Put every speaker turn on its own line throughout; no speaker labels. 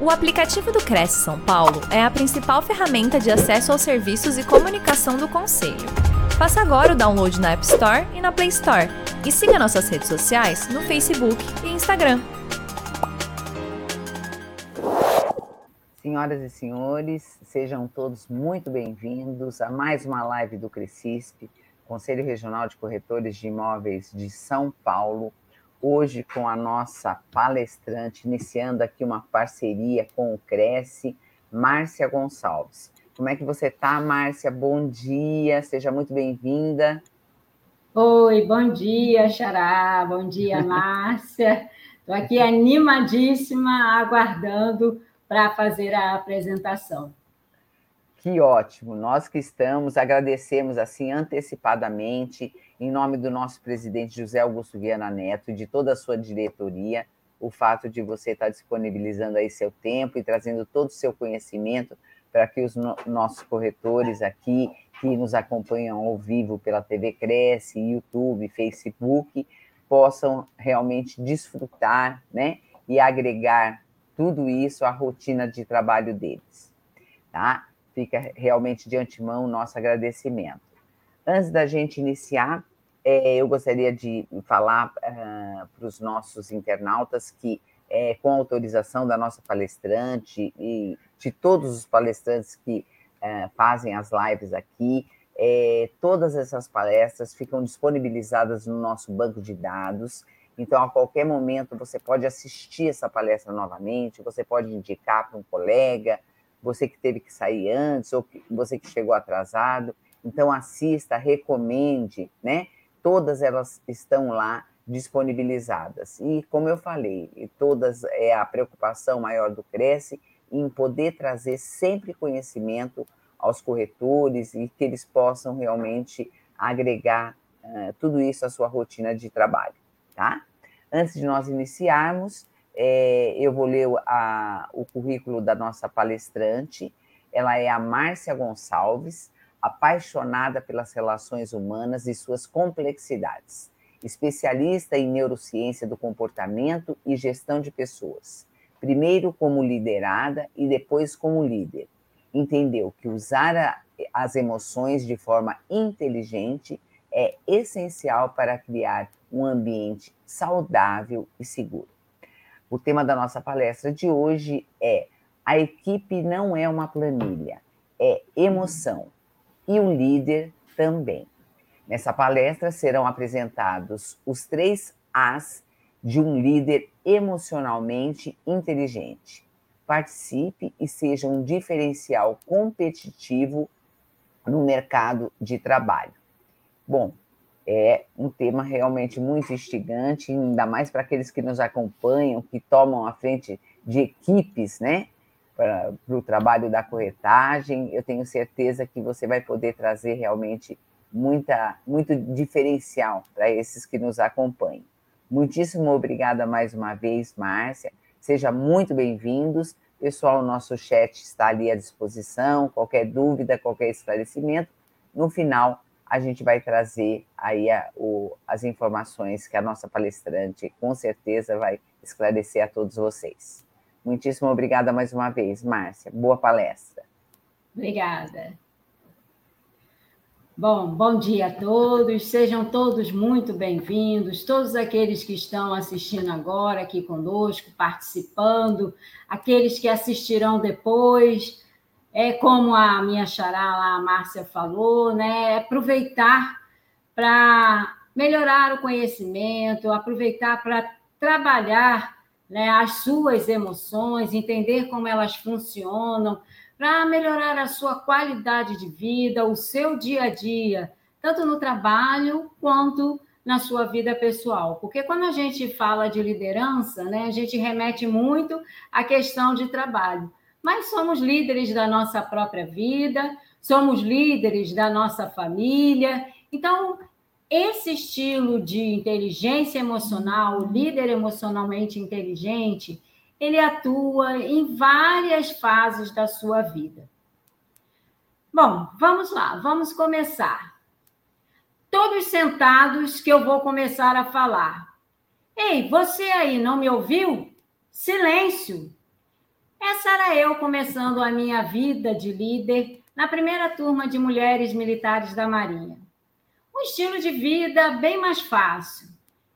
O aplicativo do Cresce São Paulo é a principal ferramenta de acesso aos serviços e comunicação do Conselho. Faça agora o download na App Store e na Play Store. E siga nossas redes sociais no Facebook e Instagram.
Senhoras e senhores, sejam todos muito bem-vindos a mais uma live do Crescisp, Conselho Regional de Corretores de Imóveis de São Paulo hoje com a nossa palestrante, iniciando aqui uma parceria com o Cresce, Márcia Gonçalves. Como é que você está, Márcia? Bom dia, seja muito bem-vinda.
Oi, bom dia, Xará, bom dia, Márcia. Estou aqui animadíssima, aguardando para fazer a apresentação.
Que ótimo! Nós que estamos, agradecemos assim antecipadamente em nome do nosso presidente José Augusto Viana Neto e de toda a sua diretoria, o fato de você estar disponibilizando aí seu tempo e trazendo todo o seu conhecimento para que os no nossos corretores aqui, que nos acompanham ao vivo pela TV Cresce, YouTube, Facebook, possam realmente desfrutar né, e agregar tudo isso à rotina de trabalho deles. Tá? Fica realmente de antemão o nosso agradecimento. Antes da gente iniciar, é, eu gostaria de falar uh, para os nossos internautas que, é, com autorização da nossa palestrante e de todos os palestrantes que uh, fazem as lives aqui, é, todas essas palestras ficam disponibilizadas no nosso banco de dados. Então, a qualquer momento, você pode assistir essa palestra novamente, você pode indicar para um colega, você que teve que sair antes, ou você que chegou atrasado. Então, assista, recomende, né? Todas elas estão lá disponibilizadas. E, como eu falei, todas é a preocupação maior do Cresce em poder trazer sempre conhecimento aos corretores e que eles possam realmente agregar uh, tudo isso à sua rotina de trabalho, tá? Antes de nós iniciarmos, é, eu vou ler a, o currículo da nossa palestrante. Ela é a Márcia Gonçalves, apaixonada pelas relações humanas e suas complexidades, especialista em neurociência do comportamento e gestão de pessoas. Primeiro como liderada e depois como líder. Entendeu que usar a, as emoções de forma inteligente é essencial para criar um ambiente saudável e seguro. O tema da nossa palestra de hoje é A equipe não é uma planilha, é emoção e o líder também. Nessa palestra serão apresentados os três As de um líder emocionalmente inteligente. Participe e seja um diferencial competitivo no mercado de trabalho. Bom, é um tema realmente muito instigante, ainda mais para aqueles que nos acompanham, que tomam a frente de equipes, né? Para o trabalho da corretagem. Eu tenho certeza que você vai poder trazer realmente muita, muito diferencial para esses que nos acompanham. Muitíssimo obrigada mais uma vez, Márcia. Seja muito bem-vindos. Pessoal, nosso chat está ali à disposição. Qualquer dúvida, qualquer esclarecimento, no final a gente vai trazer aí a, o, as informações que a nossa palestrante com certeza vai esclarecer a todos vocês. Muitíssimo obrigada mais uma vez, Márcia. Boa palestra.
Obrigada. Bom, bom dia a todos, sejam todos muito bem-vindos, todos aqueles que estão assistindo agora aqui conosco, participando, aqueles que assistirão depois, é como a minha xará lá, a Márcia falou, né? É aproveitar para melhorar o conhecimento, aproveitar para trabalhar né, as suas emoções, entender como elas funcionam, para melhorar a sua qualidade de vida, o seu dia a dia, tanto no trabalho quanto na sua vida pessoal. Porque quando a gente fala de liderança, né, a gente remete muito à questão de trabalho. Mas somos líderes da nossa própria vida, somos líderes da nossa família. Então, esse estilo de inteligência emocional, líder emocionalmente inteligente, ele atua em várias fases da sua vida. Bom, vamos lá, vamos começar. Todos sentados que eu vou começar a falar. Ei, você aí não me ouviu? Silêncio. Essa era eu começando a minha vida de líder na primeira turma de mulheres militares da Marinha. Um estilo de vida bem mais fácil.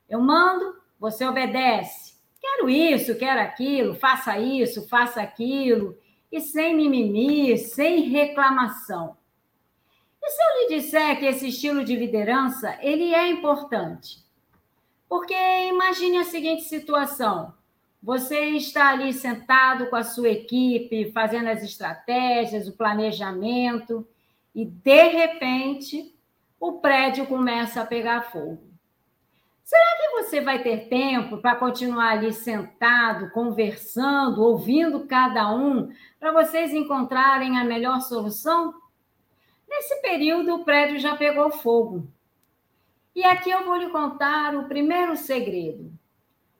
Eu mando, você obedece. Quero isso, quero aquilo, faça isso, faça aquilo, e sem mimimi, sem reclamação. E se eu lhe disser que esse estilo de liderança, ele é importante? Porque imagine a seguinte situação: você está ali sentado com a sua equipe, fazendo as estratégias, o planejamento, e de repente o prédio começa a pegar fogo. Será que você vai ter tempo para continuar ali sentado, conversando, ouvindo cada um, para vocês encontrarem a melhor solução? Nesse período, o prédio já pegou fogo. E aqui eu vou lhe contar o primeiro segredo.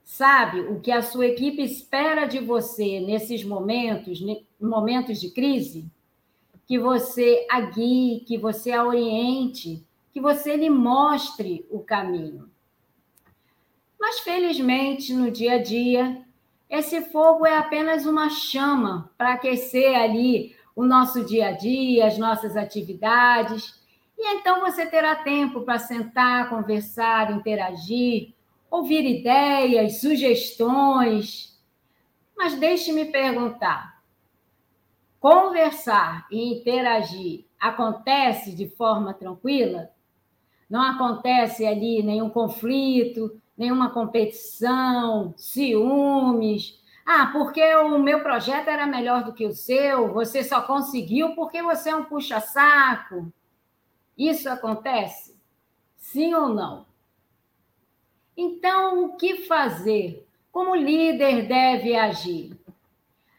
Sabe o que a sua equipe espera de você nesses momentos, momentos de crise? Que você a guie, que você a oriente, que você lhe mostre o caminho. Mas felizmente, no dia a dia, esse fogo é apenas uma chama para aquecer ali o nosso dia a dia, as nossas atividades. E então você terá tempo para sentar, conversar, interagir, ouvir ideias, sugestões. Mas deixe-me perguntar: conversar e interagir acontece de forma tranquila? Não acontece ali nenhum conflito, nenhuma competição, ciúmes. Ah, porque o meu projeto era melhor do que o seu, você só conseguiu porque você é um puxa-saco. Isso acontece? Sim ou não? Então, o que fazer? Como líder deve agir?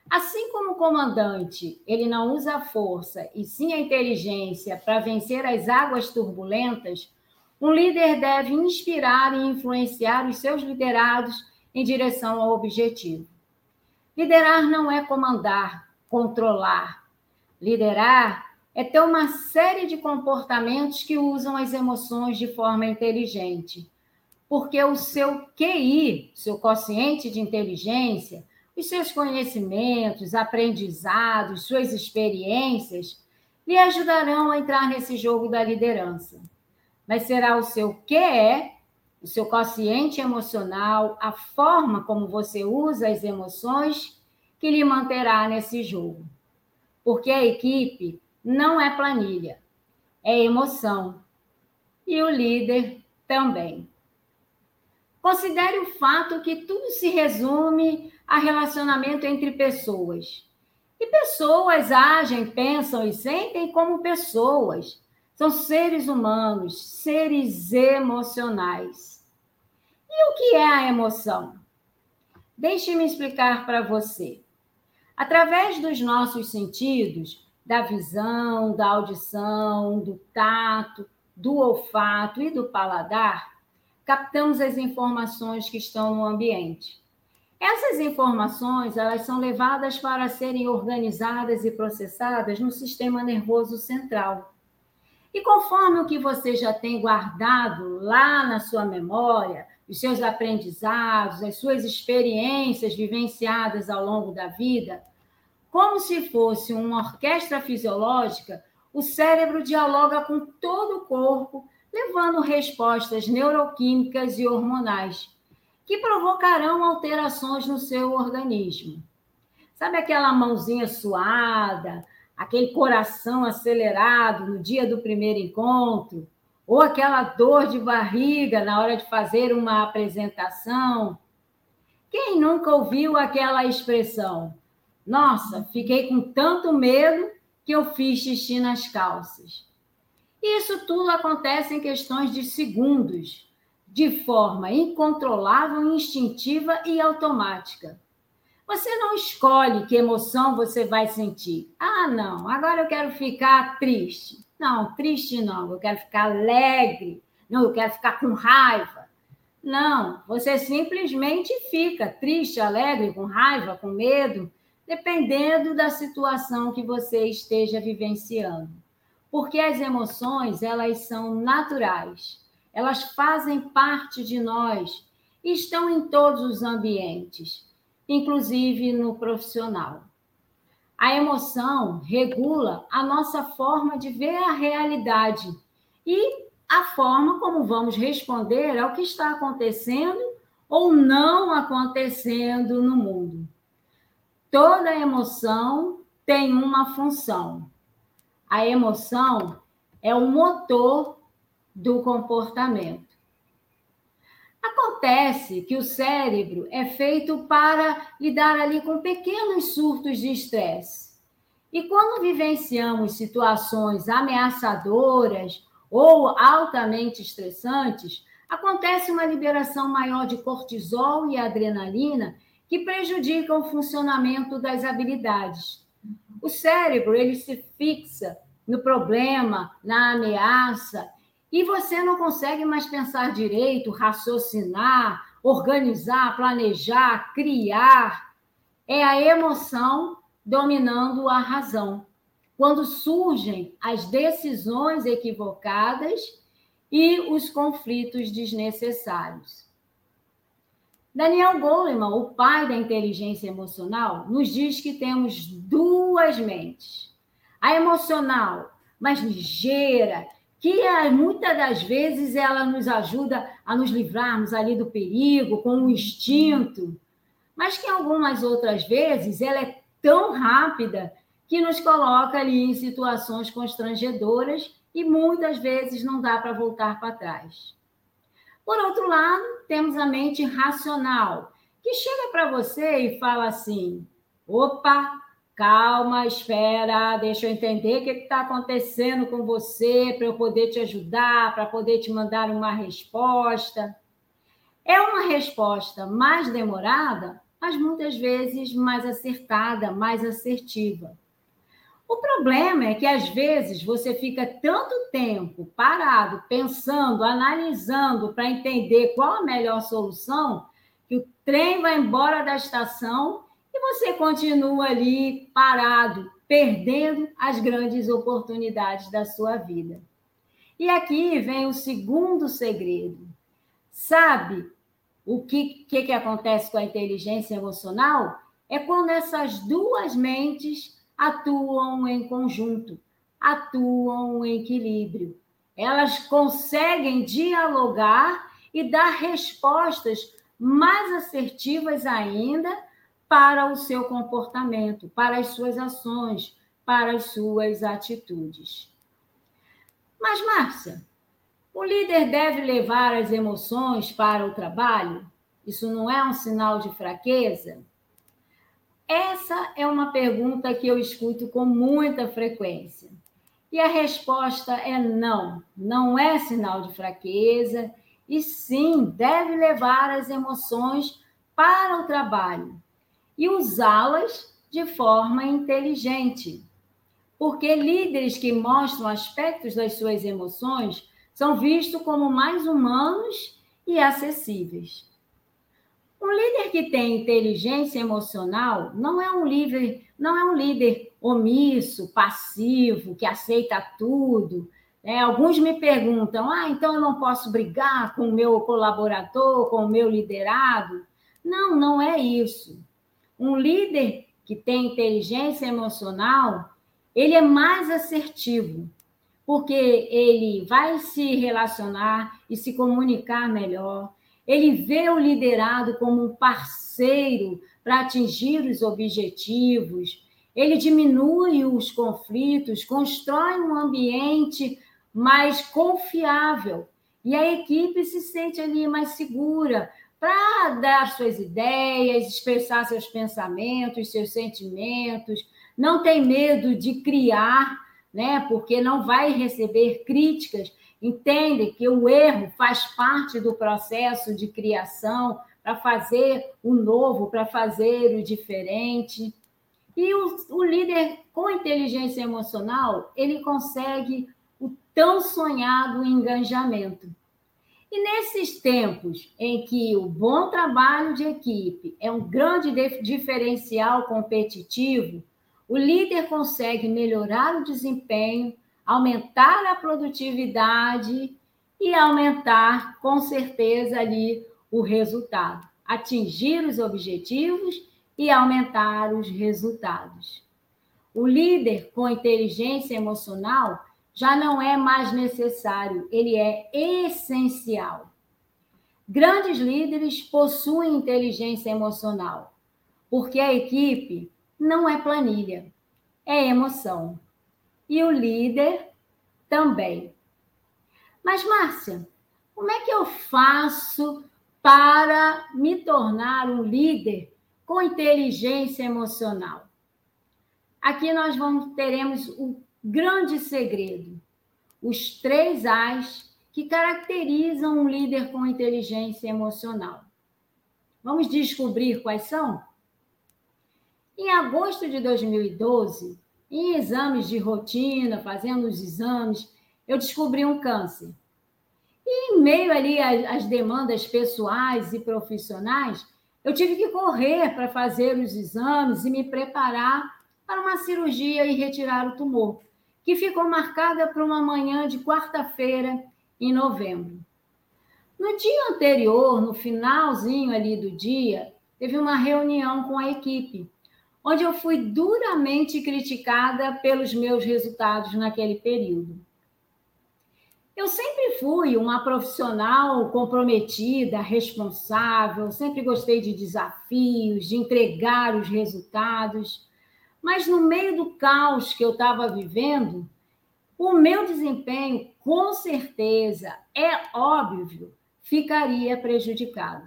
Assim como o comandante, ele não usa a força e sim a inteligência para vencer as águas turbulentas, um líder deve inspirar e influenciar os seus liderados em direção ao objetivo. Liderar não é comandar, controlar. Liderar é ter uma série de comportamentos que usam as emoções de forma inteligente porque o seu QI, seu quociente de inteligência, os seus conhecimentos, aprendizados, suas experiências, lhe ajudarão a entrar nesse jogo da liderança. Mas será o seu QE, o seu quociente emocional, a forma como você usa as emoções que lhe manterá nesse jogo. Porque a equipe não é planilha, é emoção. E o líder também. Considere o fato que tudo se resume a relacionamento entre pessoas. E pessoas agem, pensam e sentem como pessoas. São seres humanos, seres emocionais. E o que é a emoção? Deixe-me explicar para você. Através dos nossos sentidos, da visão, da audição, do tato, do olfato e do paladar, captamos as informações que estão no ambiente. Essas informações, elas são levadas para serem organizadas e processadas no sistema nervoso central. E conforme o que você já tem guardado lá na sua memória, os seus aprendizados, as suas experiências vivenciadas ao longo da vida, como se fosse uma orquestra fisiológica, o cérebro dialoga com todo o corpo levando respostas neuroquímicas e hormonais que provocarão alterações no seu organismo. Sabe aquela mãozinha suada, aquele coração acelerado no dia do primeiro encontro, ou aquela dor de barriga na hora de fazer uma apresentação? Quem nunca ouviu aquela expressão? Nossa, fiquei com tanto medo que eu fiz xixi nas calças. Isso tudo acontece em questões de segundos, de forma incontrolável, instintiva e automática. Você não escolhe que emoção você vai sentir. Ah, não, agora eu quero ficar triste. Não, triste não, eu quero ficar alegre. Não, eu quero ficar com raiva. Não, você simplesmente fica triste, alegre, com raiva, com medo, dependendo da situação que você esteja vivenciando porque as emoções, elas são naturais. Elas fazem parte de nós e estão em todos os ambientes, inclusive no profissional. A emoção regula a nossa forma de ver a realidade e a forma como vamos responder ao que está acontecendo ou não acontecendo no mundo. Toda emoção tem uma função. A emoção é o motor do comportamento. Acontece que o cérebro é feito para lidar ali com pequenos surtos de estresse. E quando vivenciamos situações ameaçadoras ou altamente estressantes, acontece uma liberação maior de cortisol e adrenalina que prejudicam o funcionamento das habilidades. O cérebro ele se fixa no problema, na ameaça, e você não consegue mais pensar direito, raciocinar, organizar, planejar, criar. É a emoção dominando a razão. Quando surgem as decisões equivocadas e os conflitos desnecessários. Daniel Goleman, o pai da inteligência emocional, nos diz que temos duas mentes. A emocional, mais ligeira, que eh, muitas das vezes ela nos ajuda a nos livrarmos ali do perigo, com o instinto, mas que algumas outras vezes ela é tão rápida que nos coloca ali em situações constrangedoras e muitas vezes não dá para voltar para trás. Por outro lado, temos a mente racional, que chega para você e fala assim: opa, Calma, espera, deixa eu entender o que está acontecendo com você para eu poder te ajudar, para poder te mandar uma resposta. É uma resposta mais demorada, mas muitas vezes mais acertada, mais assertiva. O problema é que às vezes você fica tanto tempo parado, pensando, analisando para entender qual a melhor solução, que o trem vai embora da estação e você continua ali parado, perdendo as grandes oportunidades da sua vida. E aqui vem o segundo segredo. Sabe o que, que, que acontece com a inteligência emocional? É quando essas duas mentes atuam em conjunto, atuam em equilíbrio. Elas conseguem dialogar e dar respostas mais assertivas ainda para o seu comportamento, para as suas ações, para as suas atitudes. Mas, Márcia, o líder deve levar as emoções para o trabalho? Isso não é um sinal de fraqueza? Essa é uma pergunta que eu escuto com muita frequência. E a resposta é não, não é sinal de fraqueza, e sim deve levar as emoções para o trabalho e usá-las de forma inteligente. Porque líderes que mostram aspectos das suas emoções são vistos como mais humanos e acessíveis. Um líder que tem inteligência emocional não é um líder, não é um líder omisso, passivo, que aceita tudo. É, alguns me perguntam: ah, então eu não posso brigar com o meu colaborador, com o meu liderado? Não, não é isso. Um líder que tem inteligência emocional, ele é mais assertivo, porque ele vai se relacionar e se comunicar melhor. Ele vê o liderado como um parceiro para atingir os objetivos. Ele diminui os conflitos, constrói um ambiente mais confiável. E a equipe se sente ali mais segura, para dar suas ideias, expressar seus pensamentos, seus sentimentos, não tem medo de criar, né? Porque não vai receber críticas, entende que o erro faz parte do processo de criação para fazer o novo, para fazer o diferente. E o, o líder com inteligência emocional, ele consegue o tão sonhado engajamento. E nesses tempos em que o bom trabalho de equipe é um grande diferencial competitivo, o líder consegue melhorar o desempenho, aumentar a produtividade e aumentar, com certeza, ali o resultado, atingir os objetivos e aumentar os resultados. O líder com inteligência emocional já não é mais necessário, ele é essencial. Grandes líderes possuem inteligência emocional, porque a equipe não é planilha, é emoção. E o líder também. Mas, Márcia, como é que eu faço para me tornar um líder com inteligência emocional? Aqui nós vamos teremos o grande segredo, os três As que caracterizam um líder com inteligência emocional. Vamos descobrir quais são? Em agosto de 2012, em exames de rotina, fazendo os exames, eu descobri um câncer. E em meio ali às demandas pessoais e profissionais, eu tive que correr para fazer os exames e me preparar para uma cirurgia e retirar o tumor, que ficou marcada para uma manhã de quarta-feira em novembro. No dia anterior, no finalzinho ali do dia, teve uma reunião com a equipe, onde eu fui duramente criticada pelos meus resultados naquele período. Eu sempre fui uma profissional comprometida, responsável, sempre gostei de desafios, de entregar os resultados, mas no meio do caos que eu estava vivendo, o meu desempenho, com certeza, é óbvio, ficaria prejudicado.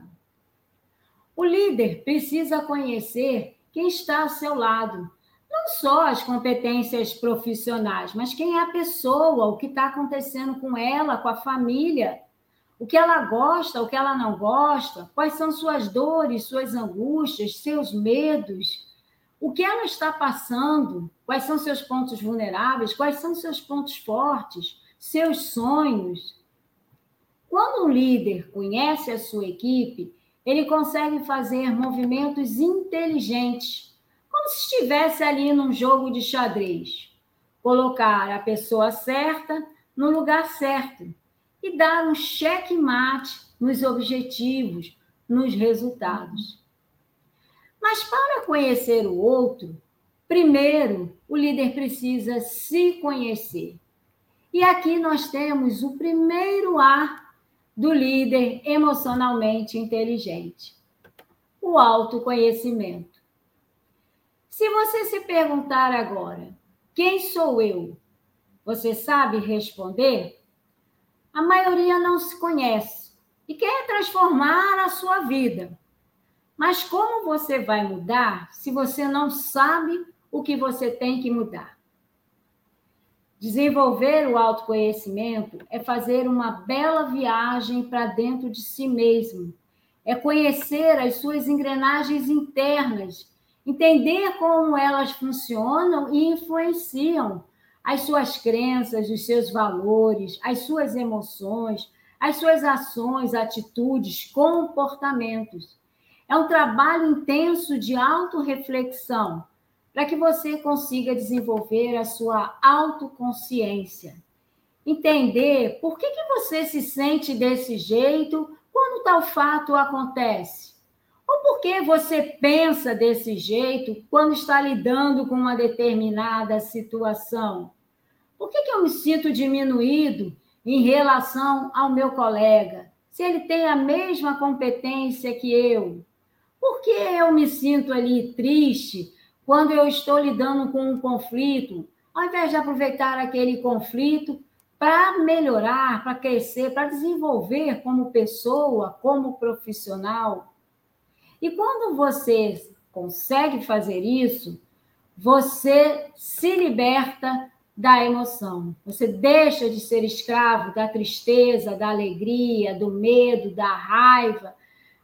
O líder precisa conhecer quem está ao seu lado, não só as competências profissionais, mas quem é a pessoa, o que está acontecendo com ela, com a família, o que ela gosta, o que ela não gosta, quais são suas dores, suas angústias, seus medos, o que ela está passando, quais são seus pontos vulneráveis, quais são seus pontos fortes, seus sonhos. Quando um líder conhece a sua equipe, ele consegue fazer movimentos inteligentes, como se estivesse ali num jogo de xadrez. Colocar a pessoa certa no lugar certo e dar um cheque-mate nos objetivos, nos resultados. Mas para conhecer o outro, primeiro o líder precisa se conhecer. E aqui nós temos o primeiro A do líder emocionalmente inteligente: o autoconhecimento. Se você se perguntar agora, quem sou eu? Você sabe responder? A maioria não se conhece e quer transformar a sua vida. Mas como você vai mudar se você não sabe o que você tem que mudar? Desenvolver o autoconhecimento é fazer uma bela viagem para dentro de si mesmo, é conhecer as suas engrenagens internas, entender como elas funcionam e influenciam as suas crenças, os seus valores, as suas emoções, as suas ações, atitudes, comportamentos. É um trabalho intenso de autorreflexão para que você consiga desenvolver a sua autoconsciência. Entender por que, que você se sente desse jeito quando tal fato acontece. Ou por que você pensa desse jeito quando está lidando com uma determinada situação. Por que, que eu me sinto diminuído em relação ao meu colega, se ele tem a mesma competência que eu? Por que eu me sinto ali triste quando eu estou lidando com um conflito, ao invés de aproveitar aquele conflito para melhorar, para crescer, para desenvolver como pessoa, como profissional? E quando você consegue fazer isso, você se liberta da emoção. Você deixa de ser escravo da tristeza, da alegria, do medo, da raiva,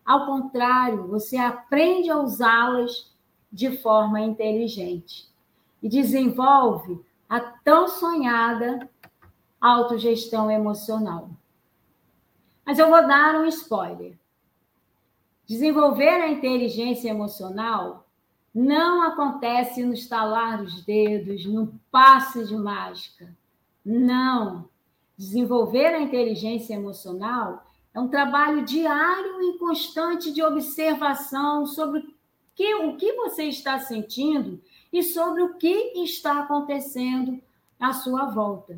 ao contrário, você aprende a usá-las de forma inteligente e desenvolve a tão sonhada autogestão emocional. Mas eu vou dar um spoiler. Desenvolver a inteligência emocional não acontece no estalar dos dedos, no passe de mágica. Não. Desenvolver a inteligência emocional é um trabalho diário e constante de observação sobre que, o que você está sentindo e sobre o que está acontecendo à sua volta.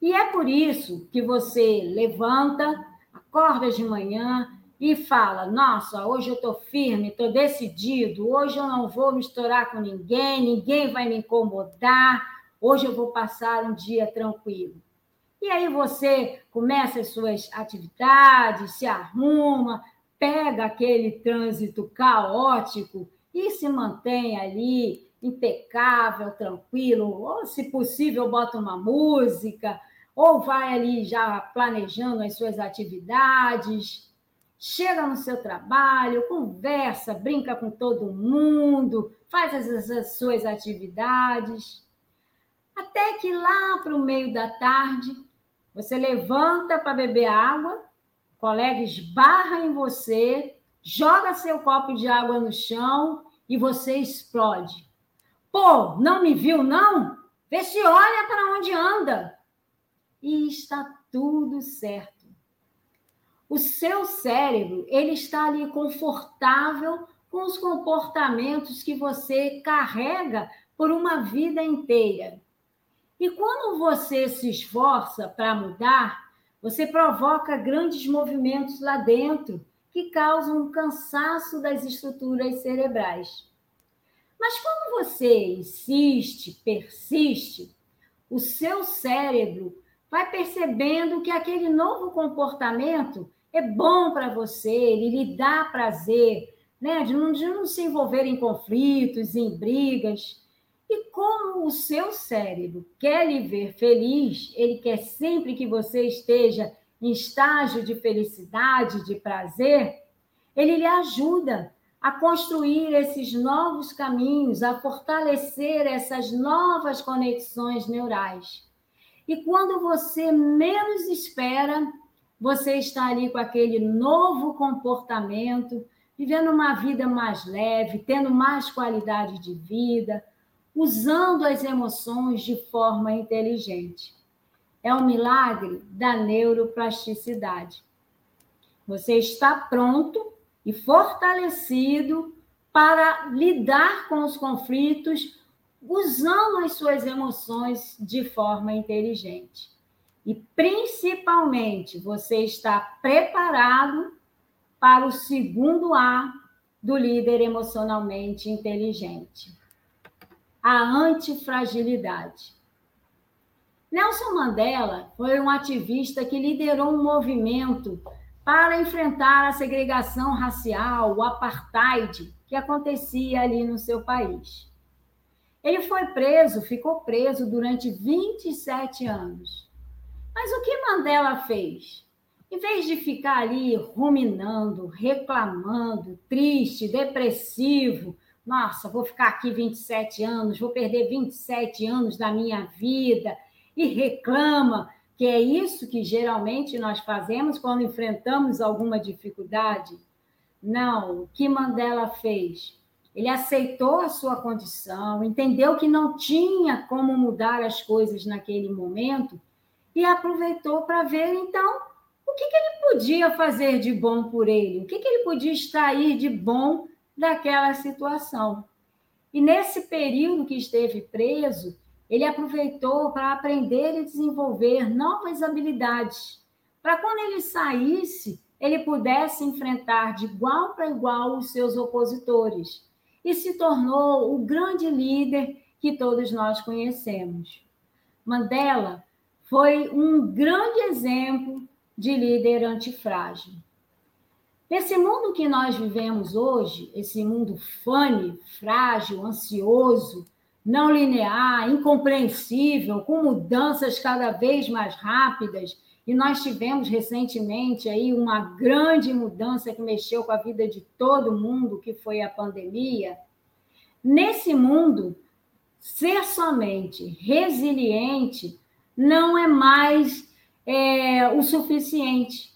E é por isso que você levanta, acorda de manhã e fala: Nossa, hoje eu estou firme, estou decidido, hoje eu não vou misturar com ninguém, ninguém vai me incomodar, hoje eu vou passar um dia tranquilo. E aí você começa as suas atividades, se arruma, pega aquele trânsito caótico e se mantém ali impecável, tranquilo, ou se possível bota uma música, ou vai ali já planejando as suas atividades, chega no seu trabalho, conversa, brinca com todo mundo, faz as, as suas atividades, até que lá para o meio da tarde você levanta para beber água, o colega esbarra em você, joga seu copo de água no chão e você explode. Pô, não me viu, não? Vê se olha para onde anda. E está tudo certo. O seu cérebro, ele está ali confortável com os comportamentos que você carrega por uma vida inteira. E quando você se esforça para mudar, você provoca grandes movimentos lá dentro que causam um cansaço das estruturas cerebrais. Mas quando você insiste, persiste, o seu cérebro vai percebendo que aquele novo comportamento é bom para você, ele lhe dá prazer, né? de, não, de não se envolver em conflitos, em brigas. E como o seu cérebro quer lhe ver feliz, ele quer sempre que você esteja em estágio de felicidade, de prazer, ele lhe ajuda a construir esses novos caminhos, a fortalecer essas novas conexões neurais. E quando você menos espera, você está ali com aquele novo comportamento, vivendo uma vida mais leve, tendo mais qualidade de vida, usando as emoções de forma inteligente. É um milagre da neuroplasticidade. Você está pronto e fortalecido para lidar com os conflitos usando as suas emoções de forma inteligente. E principalmente você está preparado para o segundo A do líder emocionalmente inteligente a antifragilidade. Nelson Mandela foi um ativista que liderou um movimento para enfrentar a segregação racial, o apartheid que acontecia ali no seu país. Ele foi preso, ficou preso durante 27 anos. Mas o que Mandela fez? Em vez de ficar ali ruminando, reclamando, triste, depressivo, nossa, vou ficar aqui 27 anos, vou perder 27 anos da minha vida, e reclama, que é isso que geralmente nós fazemos quando enfrentamos alguma dificuldade. Não, o que Mandela fez? Ele aceitou a sua condição, entendeu que não tinha como mudar as coisas naquele momento e aproveitou para ver, então, o que, que, ele podia fazer de bom por ele, o que, que ele podia extrair de bom daquela situação. E nesse período que esteve preso, ele aproveitou para aprender e desenvolver novas habilidades, para quando ele saísse, ele pudesse enfrentar de igual para igual os seus opositores e se tornou o grande líder que todos nós conhecemos. Mandela foi um grande exemplo de líder antifrágil. Nesse mundo que nós vivemos hoje, esse mundo fane, frágil, ansioso, não linear, incompreensível, com mudanças cada vez mais rápidas, e nós tivemos recentemente aí uma grande mudança que mexeu com a vida de todo mundo, que foi a pandemia. Nesse mundo, ser somente resiliente não é mais é, o suficiente.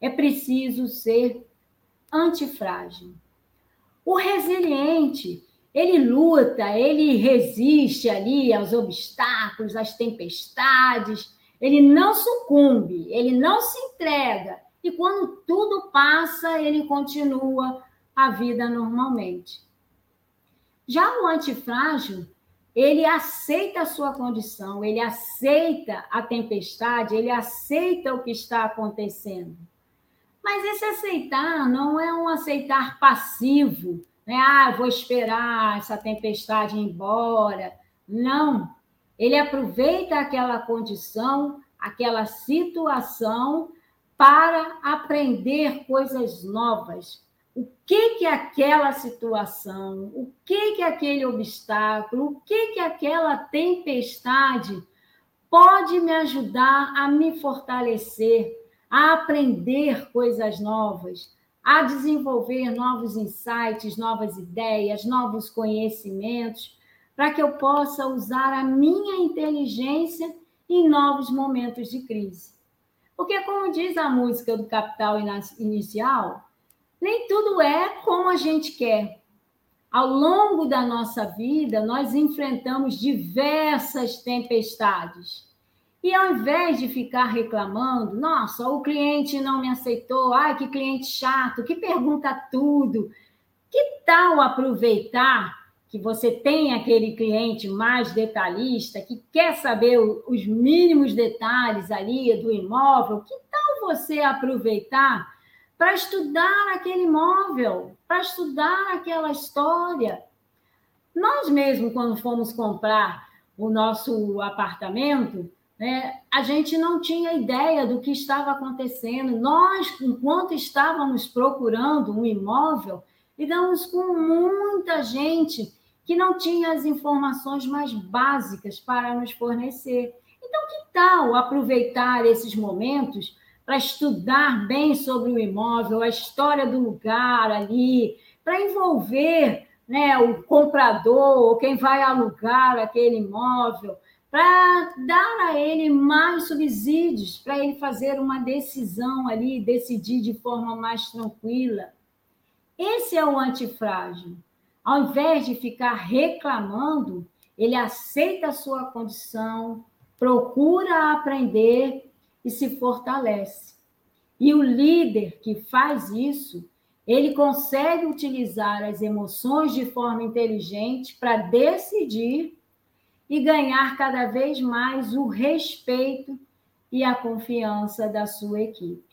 É preciso ser antifrágil. O resiliente, ele luta, ele resiste ali aos obstáculos, às tempestades, ele não sucumbe, ele não se entrega. E quando tudo passa, ele continua a vida normalmente. Já o antifrágil, ele aceita a sua condição, ele aceita a tempestade, ele aceita o que está acontecendo. Mas esse aceitar não é um aceitar passivo, né? Ah, vou esperar essa tempestade ir embora. Não. Ele aproveita aquela condição, aquela situação para aprender coisas novas. O que que aquela situação, o que que aquele obstáculo, o que que aquela tempestade pode me ajudar a me fortalecer, a aprender coisas novas, a desenvolver novos insights, novas ideias, novos conhecimentos, para que eu possa usar a minha inteligência em novos momentos de crise. Porque, como diz a música do Capital Inicial, nem tudo é como a gente quer. Ao longo da nossa vida, nós enfrentamos diversas tempestades. E ao invés de ficar reclamando, nossa, o cliente não me aceitou, ai, que cliente chato, que pergunta tudo. Que tal aproveitar que você tem aquele cliente mais detalhista, que quer saber os mínimos detalhes ali do imóvel, que tal você aproveitar para estudar aquele imóvel, para estudar aquela história? Nós mesmo, quando fomos comprar o nosso apartamento, né, a gente não tinha ideia do que estava acontecendo. Nós, enquanto estávamos procurando um imóvel, lidamos com muita gente que não tinha as informações mais básicas para nos fornecer. Então, que tal aproveitar esses momentos para estudar bem sobre o imóvel, a história do lugar ali, para envolver né, o comprador ou quem vai alugar aquele imóvel, para dar a ele mais subsídios, para ele fazer uma decisão ali, decidir de forma mais tranquila. Esse é o antifrágil. Ao invés de ficar reclamando, ele aceita a sua condição, procura aprender e se fortalece. E o líder que faz isso, ele consegue utilizar as emoções de forma inteligente para decidir e ganhar cada vez mais o respeito e a confiança da sua equipe.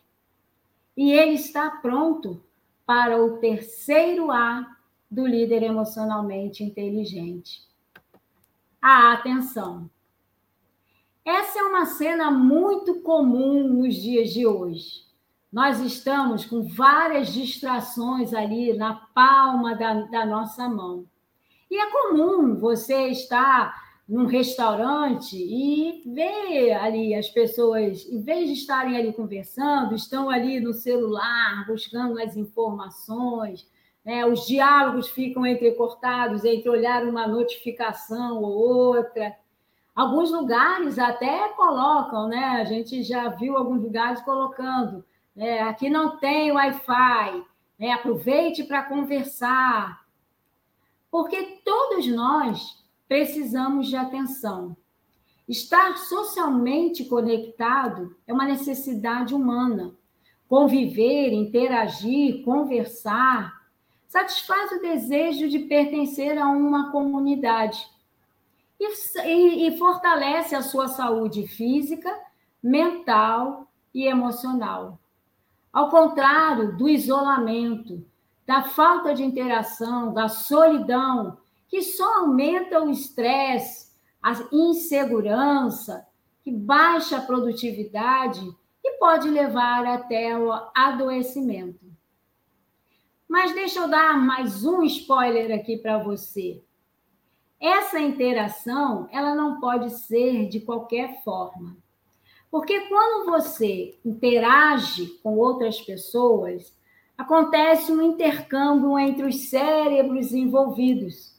E ele está pronto para o terceiro A do líder emocionalmente inteligente. A atenção. Essa é uma cena muito comum nos dias de hoje. Nós estamos com várias distrações ali na palma da, da nossa mão. E é comum você estar num restaurante e ver ali as pessoas, em vez de estarem ali conversando, estão ali no celular, buscando as informações, né? Os diálogos ficam entrecortados entre olhar uma notificação ou outra. Alguns lugares até colocam, né? A gente já viu alguns lugares colocando, né? aqui não tem Wi-Fi, né? aproveite para conversar. Porque todos nós precisamos de atenção. Estar socialmente conectado é uma necessidade humana. Conviver, interagir, conversar, satisfaz o desejo de pertencer a uma comunidade e, e, e fortalece a sua saúde física, mental e emocional. Ao contrário do isolamento, da falta de interação, da solidão, que só aumenta o estresse, a insegurança, que baixa a produtividade e pode levar até o adoecimento. Mas deixa eu dar mais um spoiler aqui para você. Essa interação, ela não pode ser de qualquer forma. Porque quando você interage com outras pessoas, acontece um intercâmbio entre os cérebros envolvidos,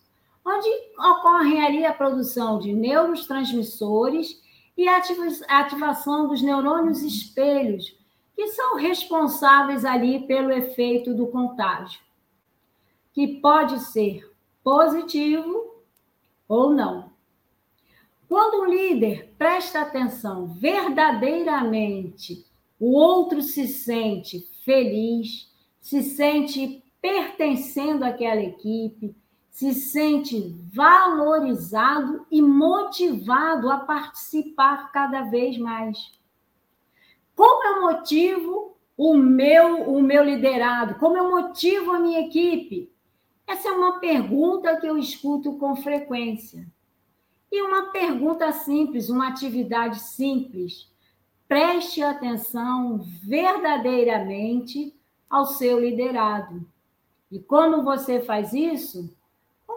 onde ocorre ali a produção de neurotransmissores e a ativação dos neurônios espelhos, que são responsáveis ali pelo efeito do contágio, que pode ser positivo ou não. Quando o líder presta atenção verdadeiramente, o outro se sente feliz, se sente pertencendo àquela equipe, se sente valorizado e motivado a participar cada vez mais. Como eu motivo o meu o meu liderado? Como eu motivo a minha equipe? Essa é uma pergunta que eu escuto com frequência. E uma pergunta simples, uma atividade simples. Preste atenção verdadeiramente ao seu liderado. E como você faz isso?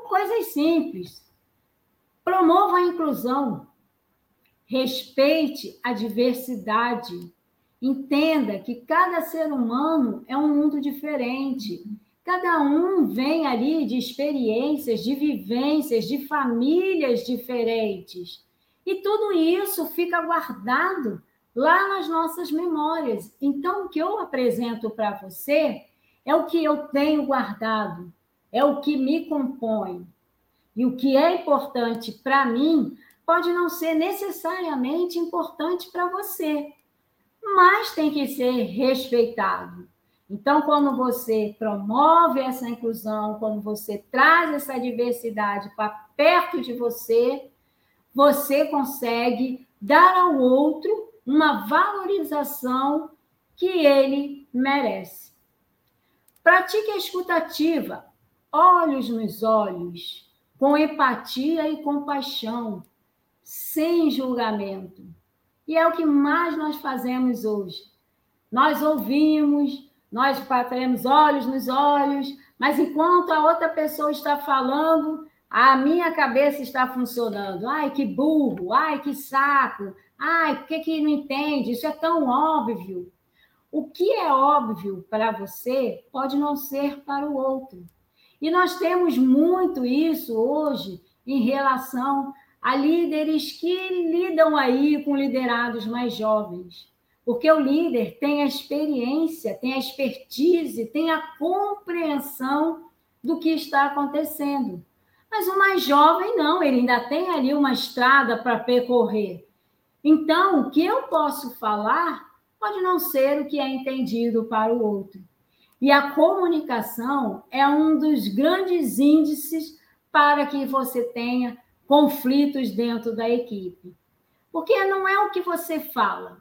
Coisas simples. Promova a inclusão. Respeite a diversidade. Entenda que cada ser humano é um mundo diferente. Cada um vem ali de experiências, de vivências, de famílias diferentes. E tudo isso fica guardado lá nas nossas memórias. Então, o que eu apresento para você é o que eu tenho guardado, é o que me compõe. E o que é importante para mim pode não ser necessariamente importante para você, mas tem que ser respeitado. Então, quando você promove essa inclusão, quando você traz essa diversidade para perto de você, você consegue dar ao outro uma valorização que ele merece. Pratique a escutativa, olhos nos olhos, com empatia e compaixão, sem julgamento. E é o que mais nós fazemos hoje. Nós ouvimos, nós batemos olhos nos olhos, mas enquanto a outra pessoa está falando, a minha cabeça está funcionando. Ai, que burro! Ai, que saco! Ai, por que, que não entende? Isso é tão óbvio. O que é óbvio para você pode não ser para o outro. E nós temos muito isso hoje em relação a líderes que lidam aí com liderados mais jovens. Porque o líder tem a experiência, tem a expertise, tem a compreensão do que está acontecendo. Mas o mais jovem não, ele ainda tem ali uma estrada para percorrer. Então, o que eu posso falar pode não ser o que é entendido para o outro. E a comunicação é um dos grandes índices para que você tenha conflitos dentro da equipe. Porque não é o que você fala,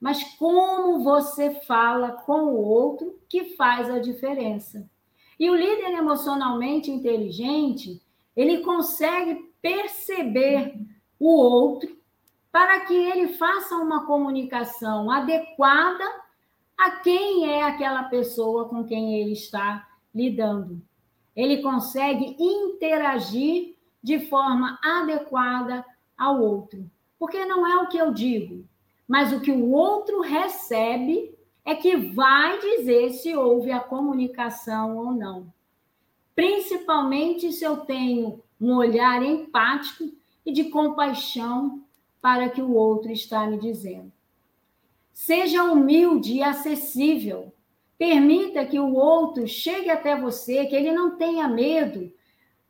mas como você fala com o outro que faz a diferença. E o líder emocionalmente inteligente, ele consegue perceber o outro para que ele faça uma comunicação adequada a quem é aquela pessoa com quem ele está lidando. Ele consegue interagir de forma adequada ao outro. Porque não é o que eu digo, mas o que o outro recebe é que vai dizer se houve a comunicação ou não. Principalmente se eu tenho um olhar empático e de compaixão para que o outro está me dizendo. Seja humilde e acessível. Permita que o outro chegue até você, que ele não tenha medo.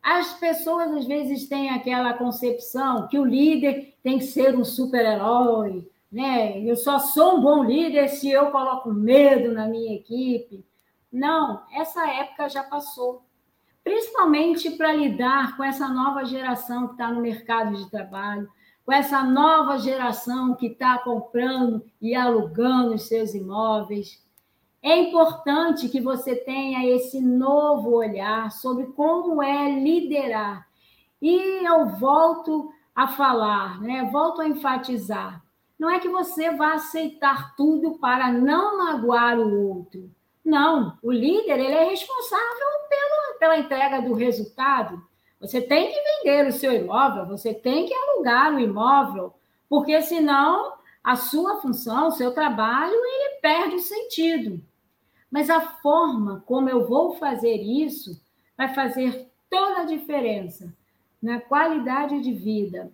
As pessoas às vezes têm aquela concepção que o líder tem que ser um super-herói, né? Eu só sou um bom líder se eu coloco medo na minha equipe. Não, essa época já passou. Principalmente para lidar com essa nova geração que está no mercado de trabalho, com essa nova geração que está comprando e alugando os seus imóveis. É importante que você tenha esse novo olhar sobre como é liderar. E eu volto a falar, né? volto a enfatizar. Não é que você vá aceitar tudo para não magoar o outro. Não, o líder ele é responsável pela, pela entrega do resultado. Você tem que vender o seu imóvel, você tem que alugar o imóvel, porque senão a sua função, o seu trabalho, ele perde o sentido. Mas a forma como eu vou fazer isso vai fazer toda a diferença na qualidade de vida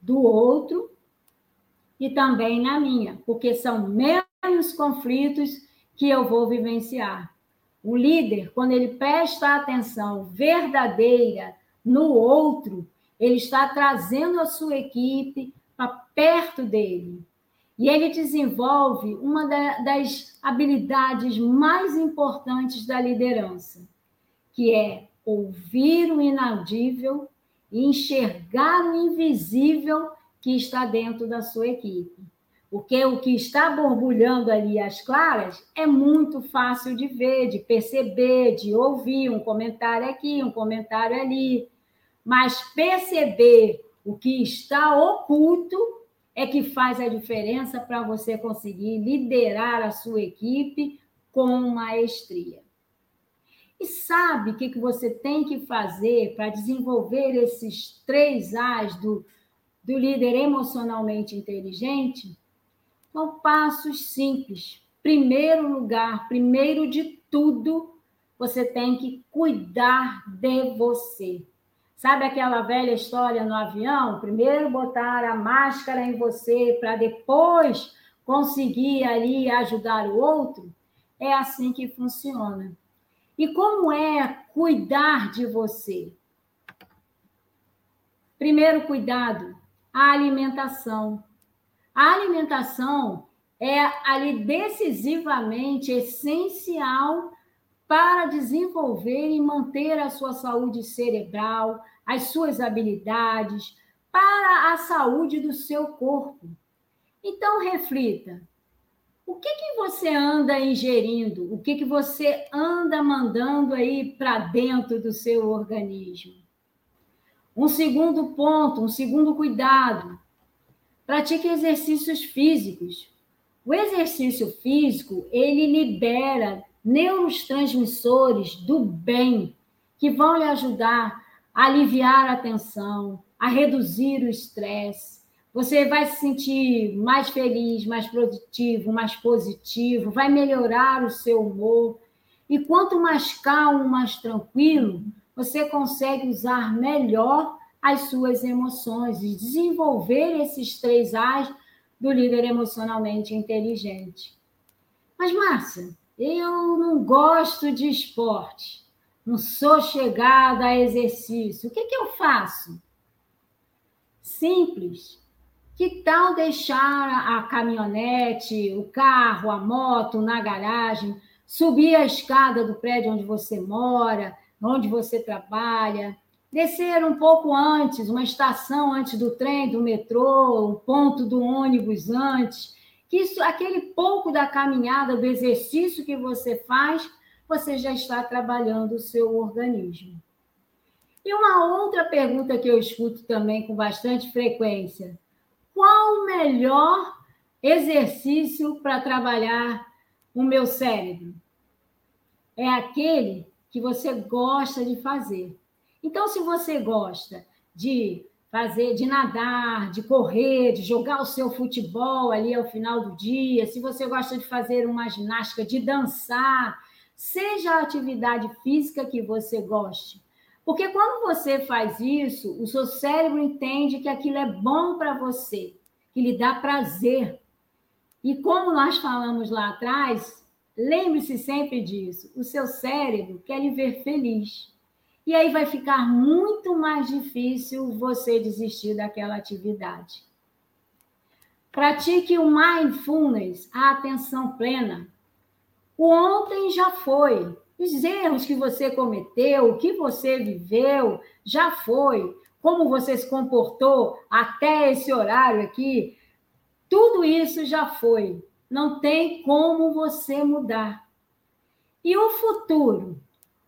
do outro e também na minha, porque são menos conflitos que eu vou vivenciar. O líder, quando ele presta atenção verdadeira no outro, ele está trazendo a sua equipe para perto dele. E ele desenvolve uma das habilidades mais importantes da liderança, que é ouvir o inaudível e enxergar o invisível que está dentro da sua equipe. Porque o que está borbulhando ali às claras é muito fácil de ver, de perceber, de ouvir um comentário aqui, um comentário ali. Mas perceber o que está oculto é que faz a diferença para você conseguir liderar a sua equipe com maestria. E sabe o que, que você tem que fazer para desenvolver esses três A's do, do líder emocionalmente inteligente? São passos simples. Primeiro lugar, primeiro de tudo, você tem que cuidar de você. Sabe aquela velha história no avião? Primeiro botar a máscara em você para depois conseguir ali ajudar o outro? É assim que funciona. E como é cuidar de você? Primeiro cuidado, a alimentação. A alimentação é ali decisivamente essencial para desenvolver e manter a sua saúde cerebral, as suas habilidades, para a saúde do seu corpo. Então, reflita: o que, que você anda ingerindo? O que, que você anda mandando aí para dentro do seu organismo? Um segundo ponto, um segundo cuidado: pratique exercícios físicos. O exercício físico, ele libera neurotransmissores do bem que vão lhe ajudar a aliviar a tensão, a reduzir o estresse. Você vai se sentir mais feliz, mais produtivo, mais positivo, vai melhorar o seu humor. E quanto mais calmo, mais tranquilo, você consegue usar melhor as suas emoções e desenvolver esses três A's do líder emocionalmente inteligente. Mas, Márcia, eu não gosto de esporte, não sou chegada a exercício. O que, que eu faço? Simples. Que tal deixar a caminhonete, o carro, a moto na garagem, subir a escada do prédio onde você mora, onde você trabalha, descer um pouco antes, uma estação antes do trem, do metrô, um ponto do ônibus antes, que isso, aquele pouco da caminhada, do exercício que você faz, você já está trabalhando o seu organismo. E uma outra pergunta que eu escuto também com bastante frequência: qual o melhor exercício para trabalhar o meu cérebro? É aquele que você gosta de fazer. Então, se você gosta de fazer, de nadar, de correr, de jogar o seu futebol ali ao final do dia, se você gosta de fazer uma ginástica, de dançar, seja a atividade física que você goste. Porque quando você faz isso, o seu cérebro entende que aquilo é bom para você, que lhe dá prazer. E como nós falamos lá atrás, lembre-se sempre disso: o seu cérebro quer lhe ver feliz. E aí vai ficar muito mais difícil você desistir daquela atividade. Pratique o mindfulness, a atenção plena. O ontem já foi. Os erros que você cometeu, o que você viveu, já foi. Como você se comportou até esse horário aqui, tudo isso já foi. Não tem como você mudar. E o futuro?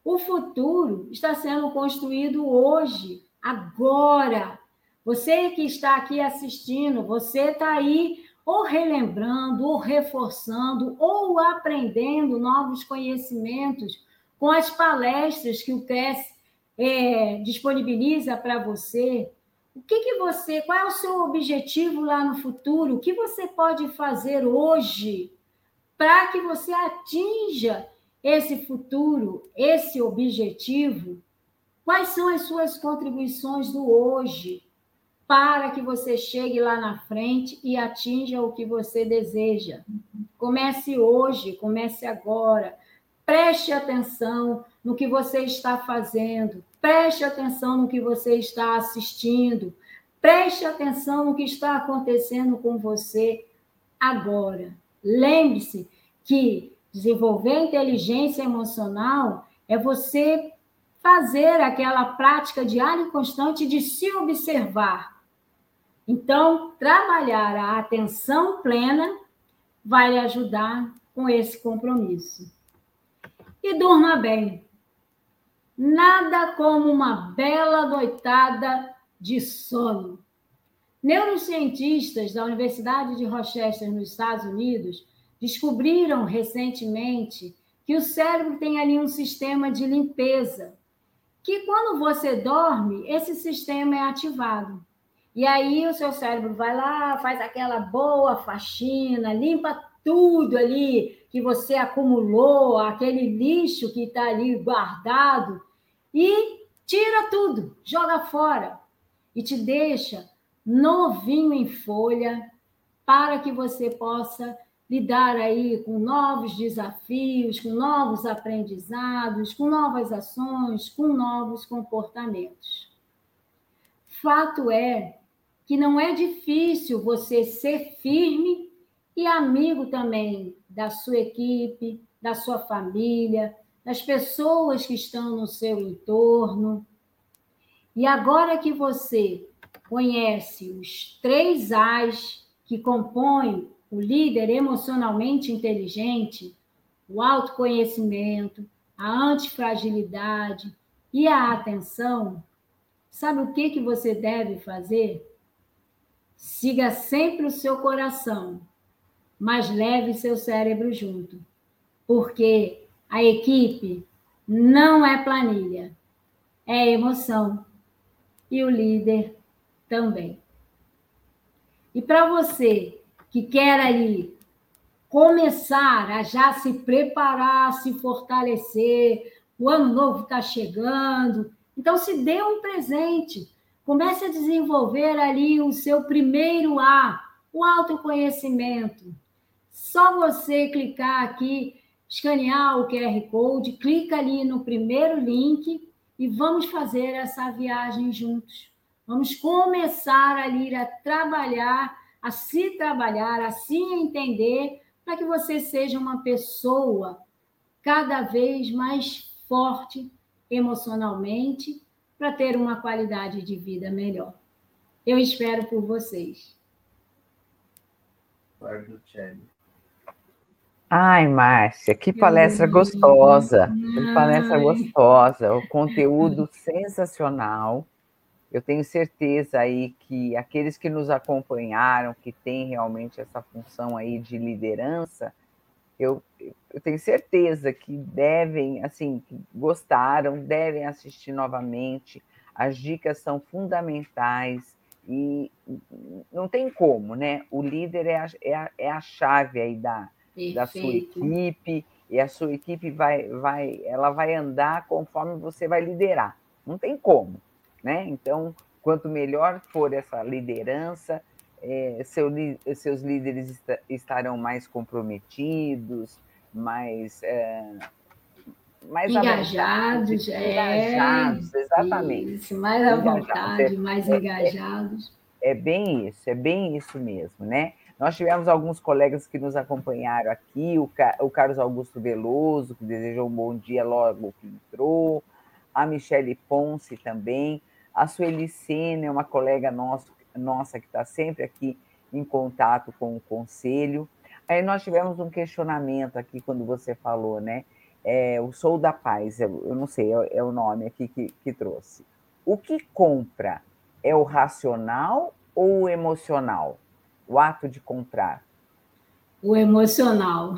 O futuro está sendo construído hoje, agora. Você que está aqui assistindo, você está aí ou relembrando, ou reforçando, ou aprendendo novos conhecimentos com as palestras que o CRES é, disponibiliza para você. O que, que você, qual é o seu objetivo lá no futuro? O que você pode fazer hoje para que você atinja esse futuro, esse objetivo, quais são as suas contribuições do hoje para que você chegue lá na frente e atinja o que você deseja. Comece hoje, comece agora. Preste atenção no que você está fazendo, preste atenção no que você está assistindo, preste atenção no que está acontecendo com você agora. Lembre-se que Desenvolver inteligência emocional é você fazer aquela prática diária e constante de se observar. Então, trabalhar a atenção plena vai lhe ajudar com esse compromisso. E durma bem. Nada como uma bela noitada de sono. Neurocientistas da Universidade de Rochester, nos Estados Unidos, descobriram recentemente que o cérebro tem ali um sistema de limpeza, que quando você dorme, esse sistema é ativado. E aí o seu cérebro vai lá, faz aquela boa faxina, limpa tudo ali que você acumulou, aquele lixo que está ali guardado, e tira tudo, joga fora e te deixa novinho em folha para que você possa lidar aí com novos desafios, com novos aprendizados, com novas ações, com novos comportamentos. Fato é que não é difícil você ser firme e amigo também da sua equipe, da sua família, das pessoas que estão no seu entorno. E agora que você conhece os três As que compõem o líder emocionalmente inteligente, o autoconhecimento, a antifragilidade e a atenção, sabe o que, que você deve fazer? Siga sempre o seu coração, mas leve seu cérebro junto, porque a equipe não é planilha, é emoção e o líder também. E para você que quer ali começar a já se preparar, se fortalecer, o ano novo está chegando, então se dê um presente, comece a desenvolver ali o seu primeiro A, o autoconhecimento. Só você clicar aqui, escanear o QR Code, clica ali no primeiro link e vamos fazer essa viagem juntos. Vamos começar ali a trabalhar a se trabalhar, a se entender, para que você seja uma pessoa cada vez mais forte emocionalmente, para ter uma qualidade de vida melhor. Eu espero por vocês.
Ai, Márcia, que palestra gostosa! Que palestra gostosa, o conteúdo sensacional. Eu tenho certeza aí que aqueles que nos acompanharam, que têm realmente essa função aí de liderança, eu, eu tenho certeza que devem, assim, que gostaram, devem assistir novamente. As dicas são fundamentais e não tem como, né? O líder é a, é a, é a chave aí da, da sua equipe e a sua equipe vai, vai, ela vai andar conforme você vai liderar. Não tem como. Né? Então, quanto melhor for essa liderança, é, seu, seus líderes estarão mais comprometidos, mais, é,
mais engajados, é, engajados,
exatamente.
Isso, mais à vontade, mais é, é, engajados.
É, bem isso, é bem isso mesmo, né? Nós tivemos alguns colegas que nos acompanharam aqui, o, o Carlos Augusto Veloso, que desejou um bom dia logo que entrou, a Michele Ponce também, a Sueli Sena é uma colega nosso, nossa que está sempre aqui em contato com o conselho. Aí nós tivemos um questionamento aqui quando você falou, né? É, o Sou da Paz, eu, não sei, é, é, o nome aqui que, que trouxe. O que compra é o racional ou o emocional? O ato de comprar?
O emocional.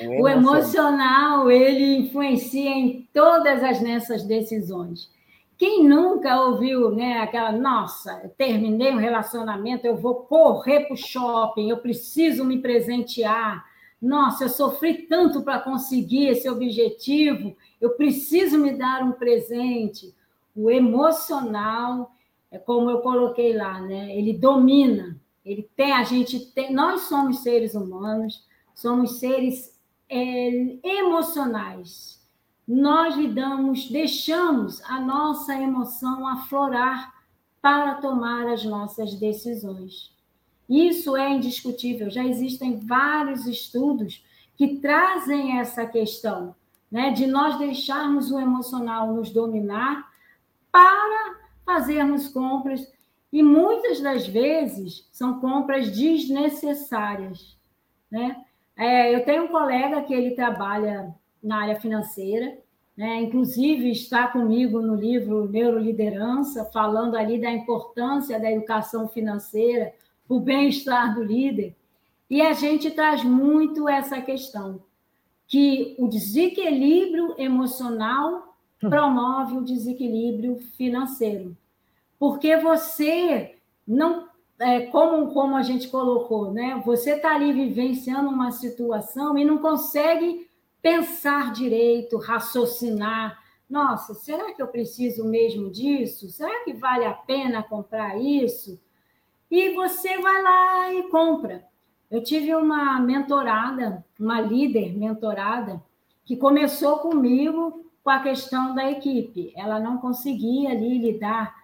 O, o emocional, ele influencia em todas as nossas decisões. Quem nunca ouviu né, aquela, nossa, terminei um relacionamento, eu vou correr para o shopping, eu preciso me presentear. Nossa, eu sofri tanto para conseguir esse objetivo, eu preciso me dar um presente. O emocional, é como eu coloquei lá, né? Ele domina. Ele tem, a gente tem, nós somos seres humanos, somos seres é, emocionais nós lidamos, deixamos a nossa emoção aflorar para tomar as nossas decisões. Isso é indiscutível, já existem vários estudos que trazem essa questão. né, de nós deixarmos o emocional nos dominar para fazermos compras e muitas das vezes são compras desnecessárias, né? É, eu tenho um colega que ele trabalha na área financeira, né? inclusive está comigo no livro Neuroliderança, falando ali da importância da educação financeira, o bem-estar do líder. E a gente traz muito essa questão, que o desequilíbrio emocional hum. promove o desequilíbrio financeiro. Porque você não é, como, como a gente colocou, né? Você está ali vivenciando uma situação e não consegue pensar direito, raciocinar. Nossa, será que eu preciso mesmo disso? Será que vale a pena comprar isso? E você vai lá e compra. Eu tive uma mentorada, uma líder mentorada, que começou comigo com a questão da equipe. Ela não conseguia ali lidar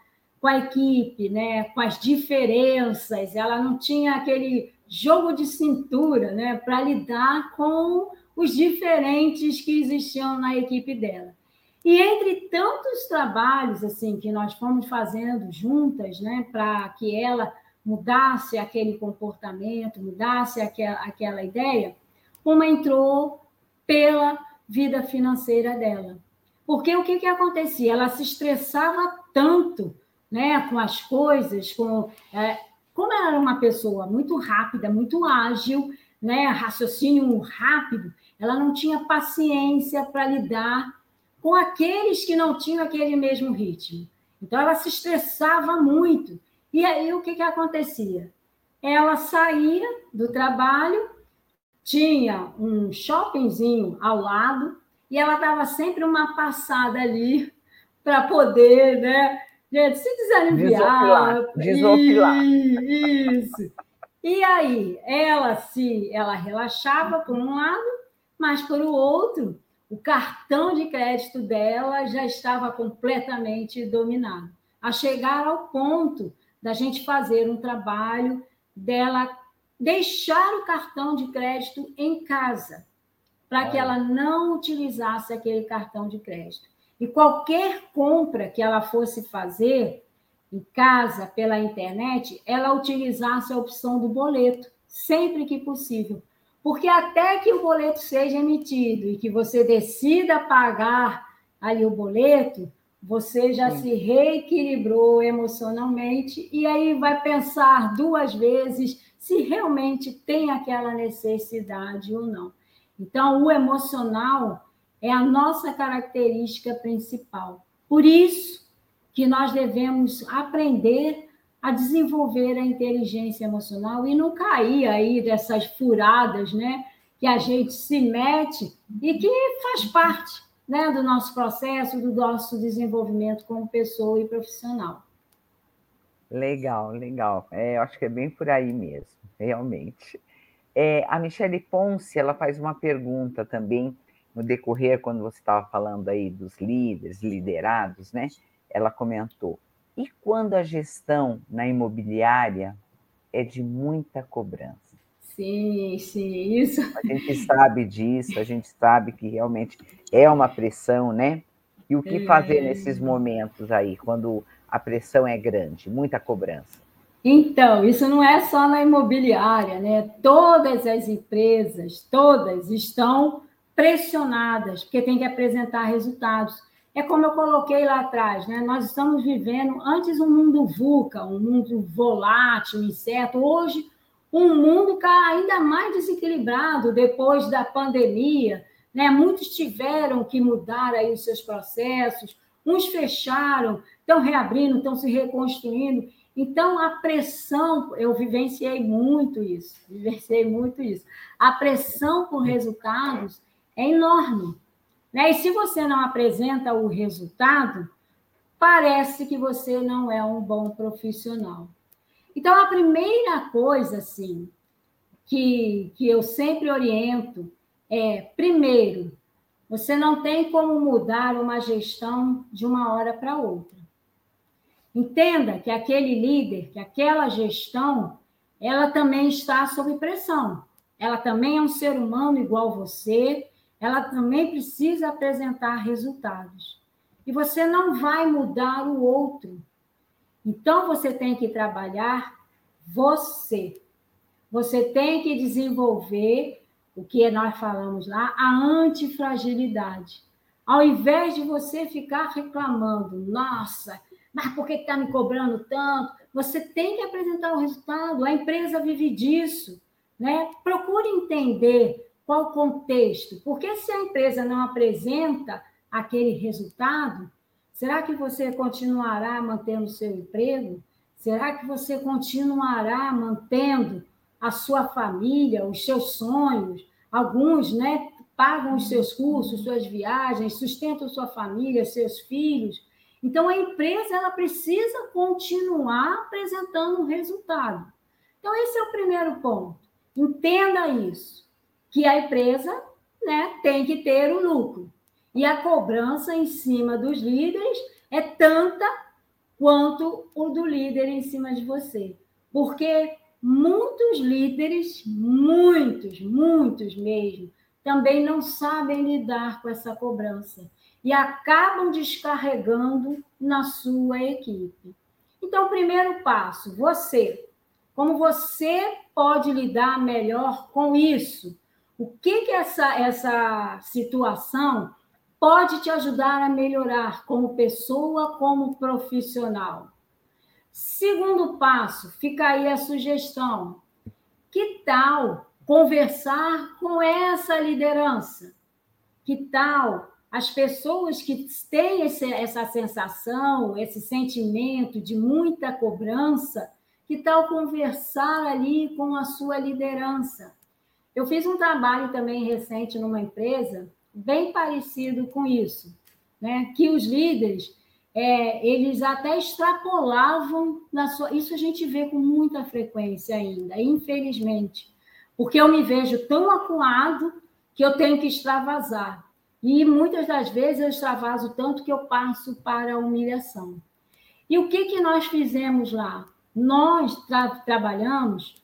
com a equipe, né, com as diferenças, ela não tinha aquele jogo de cintura né, para lidar com os diferentes que existiam na equipe dela. E entre tantos trabalhos assim que nós fomos fazendo juntas, né, para que ela mudasse aquele comportamento, mudasse aquela, aquela ideia, uma entrou pela vida financeira dela. Porque o que, que acontecia? Ela se estressava tanto né, com as coisas, com é, como ela era uma pessoa muito rápida, muito ágil, né, raciocínio rápido, ela não tinha paciência para lidar com aqueles que não tinham aquele mesmo ritmo. Então ela se estressava muito. E aí o que, que acontecia? Ela saía do trabalho, tinha um shoppingzinho ao lado, e ela dava sempre uma passada ali para poder né, Gente, se desaliviar.
Desopilar.
Isso. E aí, ela se ela relaxava por um lado, mas por outro, o cartão de crédito dela já estava completamente dominado. A chegar ao ponto da gente fazer um trabalho dela deixar o cartão de crédito em casa, para que ela não utilizasse aquele cartão de crédito. E qualquer compra que ela fosse fazer em casa, pela internet, ela utilizasse a opção do boleto, sempre que possível. Porque até que o boleto seja emitido e que você decida pagar ali o boleto, você já Sim. se reequilibrou emocionalmente e aí vai pensar duas vezes se realmente tem aquela necessidade ou não. Então, o emocional é a nossa característica principal. Por isso que nós devemos aprender a desenvolver a inteligência emocional e não cair aí dessas furadas, né, que a gente se mete e que faz parte, né, do nosso processo, do nosso desenvolvimento como pessoa e profissional.
Legal, legal. É, eu acho que é bem por aí mesmo, realmente. É, a Michele Ponce, ela faz uma pergunta também no decorrer, quando você estava falando aí dos líderes, liderados, né? Ela comentou. E quando a gestão na imobiliária é de muita cobrança?
Sim, sim, isso.
A gente sabe disso, a gente sabe que realmente é uma pressão, né? E o que é. fazer nesses momentos aí, quando a pressão é grande, muita cobrança?
Então, isso não é só na imobiliária, né? Todas as empresas, todas estão pressionadas, porque tem que apresentar resultados. É como eu coloquei lá atrás, né? Nós estamos vivendo antes um mundo VUCA, um mundo volátil, incerto. Hoje, um mundo ainda mais desequilibrado depois da pandemia. Né? Muitos tiveram que mudar aí os seus processos, uns fecharam, estão reabrindo, estão se reconstruindo. Então, a pressão, eu vivenciei muito isso, vivenciei muito isso. A pressão por resultados é enorme. Né? E se você não apresenta o resultado, parece que você não é um bom profissional. Então, a primeira coisa, assim, que, que eu sempre oriento é, primeiro, você não tem como mudar uma gestão de uma hora para outra. Entenda que aquele líder, que aquela gestão, ela também está sob pressão. Ela também é um ser humano igual você, ela também precisa apresentar resultados. E você não vai mudar o outro. Então, você tem que trabalhar você. Você tem que desenvolver o que nós falamos lá, a antifragilidade. Ao invés de você ficar reclamando, nossa, mas por que está me cobrando tanto? Você tem que apresentar o resultado, a empresa vive disso. Né? Procure entender qual o contexto, porque se a empresa não apresenta aquele resultado, será que você continuará mantendo o seu emprego? Será que você continuará mantendo a sua família, os seus sonhos? Alguns, né, pagam os seus cursos, suas viagens, sustentam sua família, seus filhos. Então, a empresa ela precisa continuar apresentando um resultado. Então, esse é o primeiro ponto. Entenda isso, que a empresa né, tem que ter o lucro. E a cobrança em cima dos líderes é tanta quanto o do líder em cima de você. Porque muitos líderes, muitos, muitos mesmo, também não sabem lidar com essa cobrança e acabam descarregando na sua equipe. Então, primeiro passo, você. Como você pode lidar melhor com isso? O que, que essa, essa situação pode te ajudar a melhorar como pessoa, como profissional? Segundo passo, fica aí a sugestão. Que tal conversar com essa liderança? Que tal as pessoas que têm esse, essa sensação, esse sentimento de muita cobrança, que tal conversar ali com a sua liderança? Eu fiz um trabalho também recente numa empresa, bem parecido com isso, né? que os líderes é, eles até extrapolavam na sua. Isso a gente vê com muita frequência ainda, infelizmente, porque eu me vejo tão acuado que eu tenho que extravasar. E muitas das vezes eu extravaso tanto que eu passo para a humilhação. E o que, que nós fizemos lá? Nós tra trabalhamos,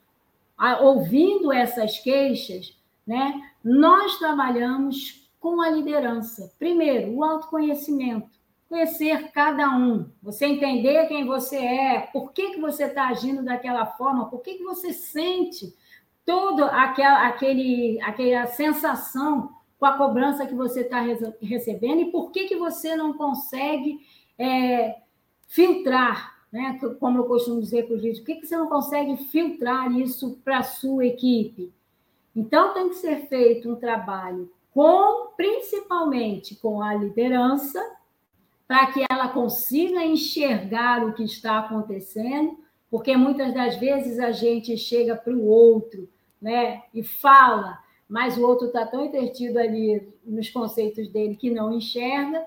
ouvindo essas queixas, né? nós trabalhamos com a liderança. Primeiro, o autoconhecimento. Conhecer cada um, você entender quem você é, por que, que você está agindo daquela forma, por que, que você sente toda aquela, aquele, aquela sensação com a cobrança que você está recebendo e por que, que você não consegue é, filtrar, né? como eu costumo dizer para os líderes, por que, que você não consegue filtrar isso para a sua equipe? Então, tem que ser feito um trabalho com, principalmente com a liderança, para que ela consiga enxergar o que está acontecendo, porque muitas das vezes a gente chega para o outro né, e fala, mas o outro está tão entretido ali nos conceitos dele que não enxerga,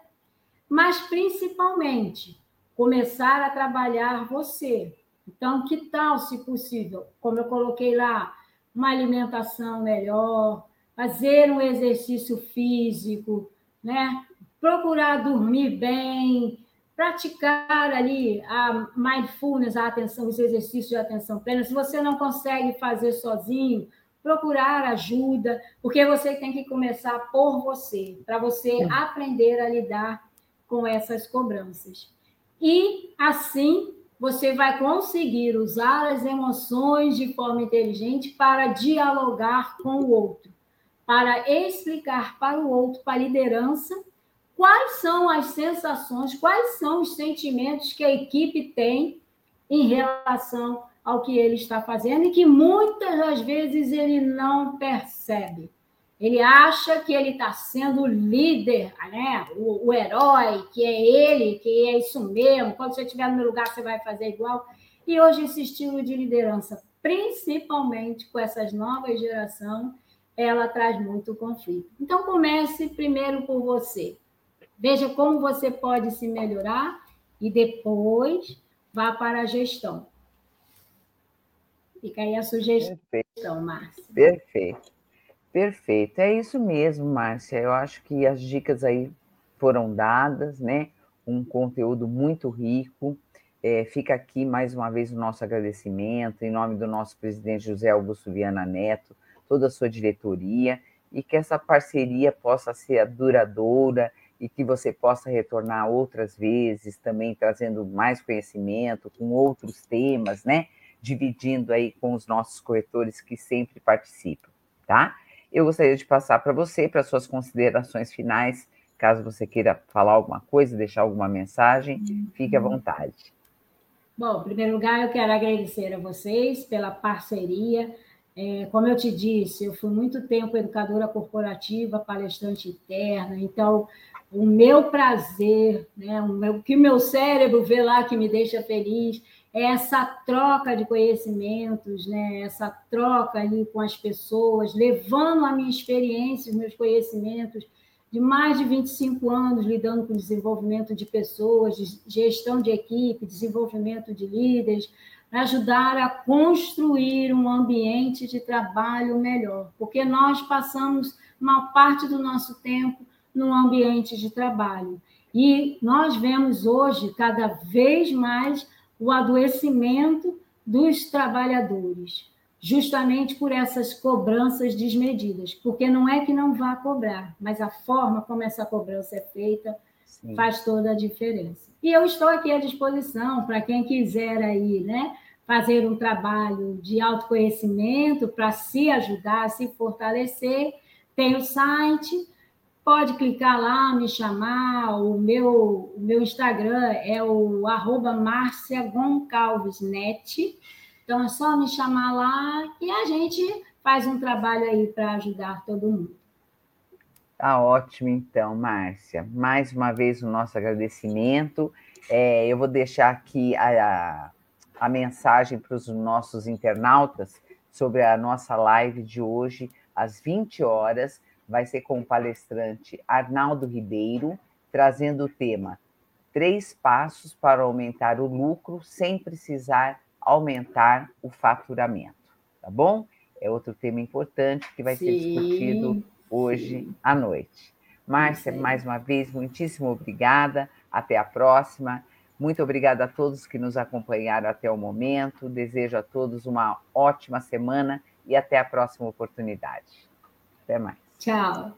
mas principalmente começar a trabalhar você. Então, que tal, se possível, como eu coloquei lá, uma alimentação melhor, fazer um exercício físico, né? procurar dormir bem, praticar ali a mindfulness, a atenção, os exercícios de atenção plena. Se você não consegue fazer sozinho, procurar ajuda, porque você tem que começar por você, para você aprender a lidar com essas cobranças. E assim você vai conseguir usar as emoções de forma inteligente para dialogar com o outro, para explicar para o outro, para a liderança, quais são as sensações, quais são os sentimentos que a equipe tem em relação ao que ele está fazendo e que muitas das vezes ele não percebe. Ele acha que ele está sendo líder, né? O, o, herói, que é ele, que é isso mesmo. Quando você estiver no meu lugar, você vai fazer igual. E hoje esse estilo de liderança, principalmente com essas novas gerações, ela traz muito conflito. Então comece primeiro por você. Veja como você pode se melhorar e depois vá para a gestão. Fica aí a sugestão, Perfeito. Márcia.
Perfeito. Perfeito. É isso mesmo, Márcia. Eu acho que as dicas aí foram dadas, né? Um conteúdo muito rico. É, fica aqui mais uma vez o nosso agradecimento, em nome do nosso presidente José Augusto Viana Neto, toda a sua diretoria e que essa parceria possa ser duradoura e que você possa retornar outras vezes, também trazendo mais conhecimento com outros temas, né? Dividindo aí com os nossos corretores que sempre participam, tá? Eu gostaria de passar para você, para suas considerações finais, caso você queira falar alguma coisa, deixar alguma mensagem, fique à vontade.
Bom, em primeiro lugar, eu quero agradecer a vocês pela parceria. É, como eu te disse, eu fui muito tempo educadora corporativa, palestrante interna, então o meu prazer, né, o, meu, que o meu cérebro vê lá que me deixa feliz, essa troca de conhecimentos, né, essa troca ali com as pessoas, levando a minha experiência, os meus conhecimentos de mais de 25 anos lidando com desenvolvimento de pessoas, gestão de equipe, desenvolvimento de líderes, para ajudar a construir um ambiente de trabalho melhor, porque nós passamos uma parte do nosso tempo no ambiente de trabalho. E nós vemos hoje cada vez mais o adoecimento dos trabalhadores, justamente por essas cobranças desmedidas, porque não é que não vá cobrar, mas a forma como essa cobrança é feita Sim. faz toda a diferença. E eu estou aqui à disposição para quem quiser aí, né, fazer um trabalho de autoconhecimento para se ajudar, se fortalecer. Tem o site, pode clicar lá, me chamar. O meu, o meu Instagram é o arroba. Então é só me chamar lá e a gente faz um trabalho aí para ajudar todo mundo.
Tá ótimo, então, Márcia. Mais uma vez o nosso agradecimento. É, eu vou deixar aqui a, a mensagem para os nossos internautas sobre a nossa live de hoje, às 20 horas vai ser com o palestrante Arnaldo Ribeiro, trazendo o tema Três passos para aumentar o lucro sem precisar aumentar o faturamento. Tá bom? É outro tema importante que vai Sim. ser discutido hoje à noite. Márcia, mais uma vez, muitíssimo obrigada. Até a próxima. Muito obrigada a todos que nos acompanharam até o momento. Desejo a todos uma ótima semana e até a próxima oportunidade. Até mais.
Ciao.